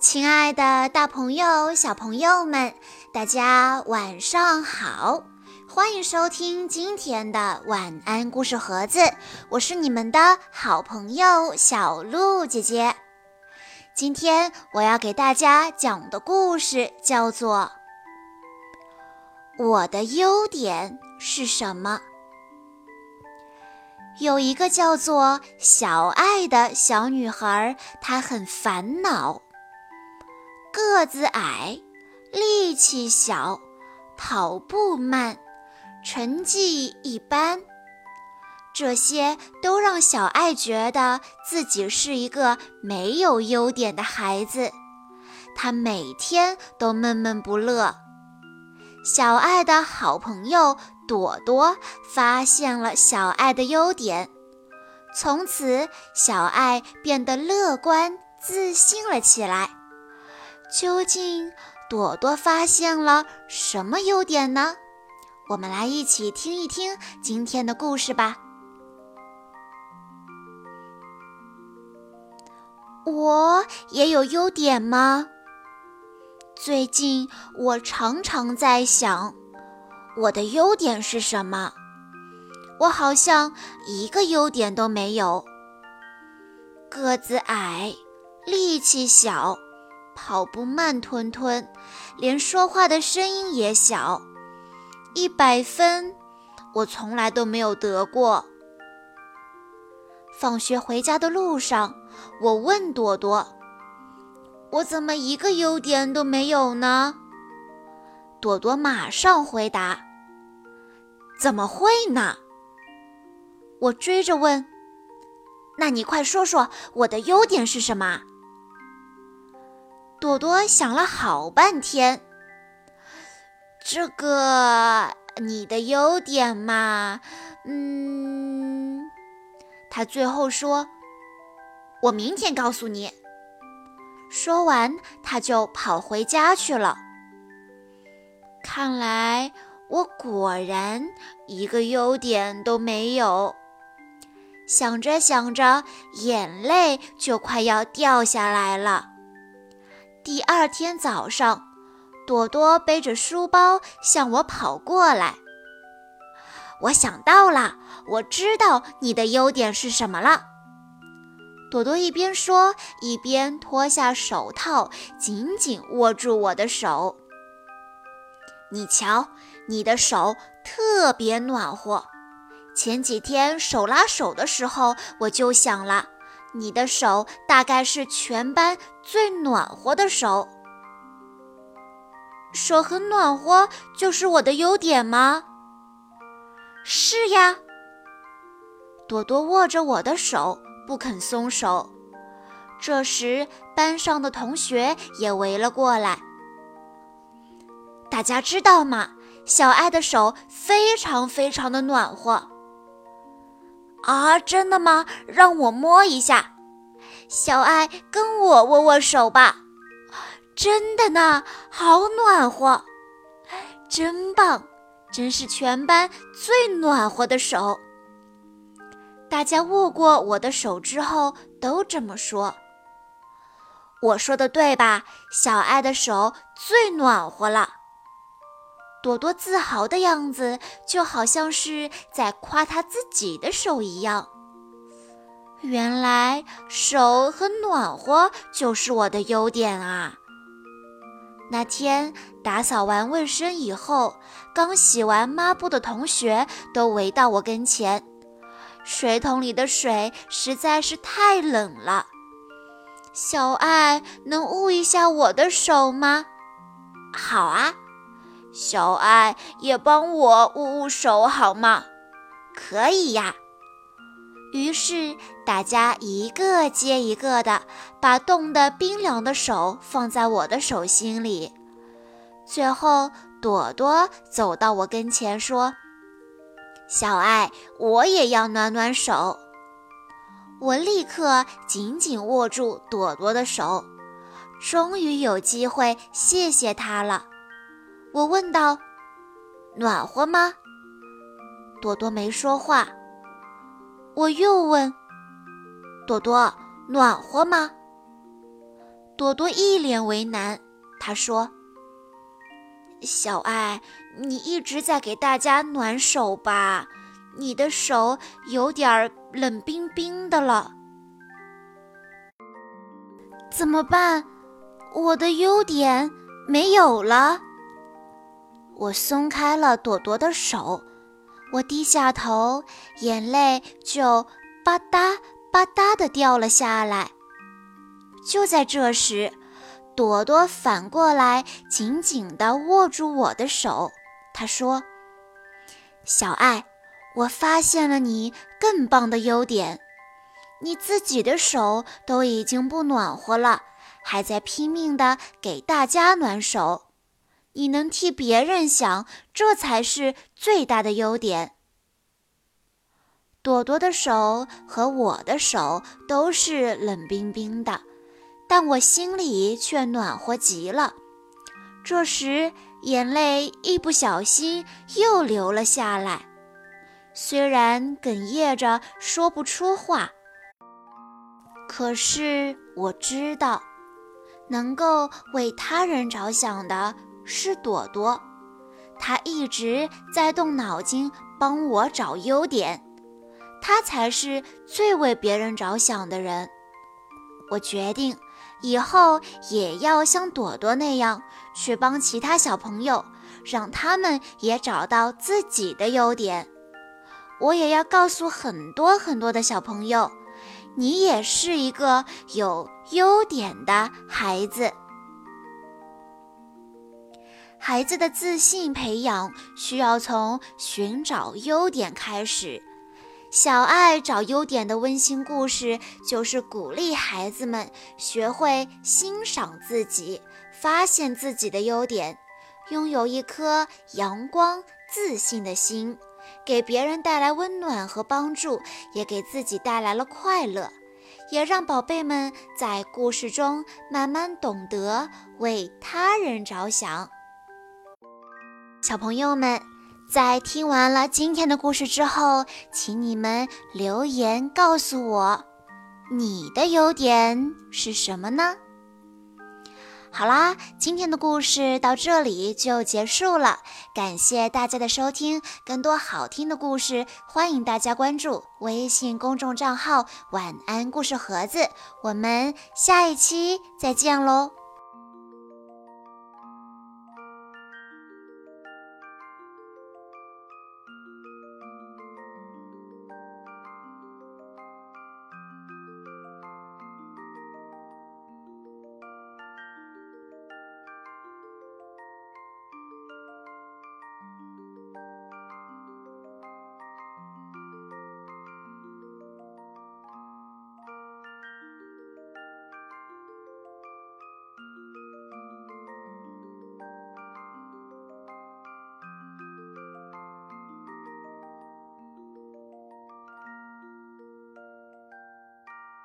亲爱的，大朋友、小朋友们，大家晚上好！欢迎收听今天的晚安故事盒子，我是你们的好朋友小鹿姐姐。今天我要给大家讲的故事叫做《我的优点是什么》。有一个叫做小爱的小女孩，她很烦恼。个子矮，力气小，跑步慢，成绩一般，这些都让小爱觉得自己是一个没有优点的孩子。他每天都闷闷不乐。小爱的好朋友朵朵发现了小爱的优点，从此小爱变得乐观自信了起来。究竟朵朵发现了什么优点呢？我们来一起听一听今天的故事吧。我也有优点吗？最近我常常在想，我的优点是什么？我好像一个优点都没有。个子矮，力气小。跑步慢吞吞，连说话的声音也小。一百分，我从来都没有得过。放学回家的路上，我问朵朵：“我怎么一个优点都没有呢？”朵朵马上回答：“怎么会呢？”我追着问：“那你快说说我的优点是什么？”朵朵想了好半天，这个你的优点嘛，嗯，他最后说：“我明天告诉你。”说完，他就跑回家去了。看来我果然一个优点都没有。想着想着，眼泪就快要掉下来了。第二天早上，朵朵背着书包向我跑过来。我想到了，我知道你的优点是什么了。朵朵一边说，一边脱下手套，紧紧握住我的手。你瞧，你的手特别暖和。前几天手拉手的时候，我就想了。你的手大概是全班最暖和的手，手很暖和就是我的优点吗？是呀。朵朵握着我的手不肯松手，这时班上的同学也围了过来。大家知道吗？小爱的手非常非常的暖和。啊，真的吗？让我摸一下，小爱，跟我握握手吧。真的呢，好暖和，真棒，真是全班最暖和的手。大家握过我的手之后都这么说。我说的对吧？小爱的手最暖和了。朵朵自豪的样子，就好像是在夸她自己的手一样。原来手很暖和就是我的优点啊！那天打扫完卫生以后，刚洗完抹布的同学都围到我跟前。水桶里的水实在是太冷了，小爱能捂一下我的手吗？好啊。小爱也帮我捂捂手好吗？可以呀。于是大家一个接一个的把冻得冰凉的手放在我的手心里。最后，朵朵走到我跟前说：“小爱，我也要暖暖手。”我立刻紧紧握住朵朵的手，终于有机会谢谢她了。我问道：“暖和吗？”朵朵没说话。我又问：“朵朵，暖和吗？”朵朵一脸为难，她说：“小爱，你一直在给大家暖手吧？你的手有点冷冰冰的了，怎么办？我的优点没有了。”我松开了朵朵的手，我低下头，眼泪就吧嗒吧嗒的掉了下来。就在这时，朵朵反过来紧紧地握住我的手，她说：“小爱，我发现了你更棒的优点，你自己的手都已经不暖和了，还在拼命地给大家暖手。”你能替别人想，这才是最大的优点。朵朵的手和我的手都是冷冰冰的，但我心里却暖和极了。这时，眼泪一不小心又流了下来，虽然哽咽着说不出话，可是我知道，能够为他人着想的。是朵朵，她一直在动脑筋帮我找优点，她才是最为别人着想的人。我决定以后也要像朵朵那样去帮其他小朋友，让他们也找到自己的优点。我也要告诉很多很多的小朋友，你也是一个有优点的孩子。孩子的自信培养需要从寻找优点开始。小爱找优点的温馨故事，就是鼓励孩子们学会欣赏自己，发现自己的优点，拥有一颗阳光自信的心，给别人带来温暖和帮助，也给自己带来了快乐，也让宝贝们在故事中慢慢懂得为他人着想。小朋友们，在听完了今天的故事之后，请你们留言告诉我，你的优点是什么呢？好啦，今天的故事到这里就结束了，感谢大家的收听。更多好听的故事，欢迎大家关注微信公众账号“晚安故事盒子”。我们下一期再见喽！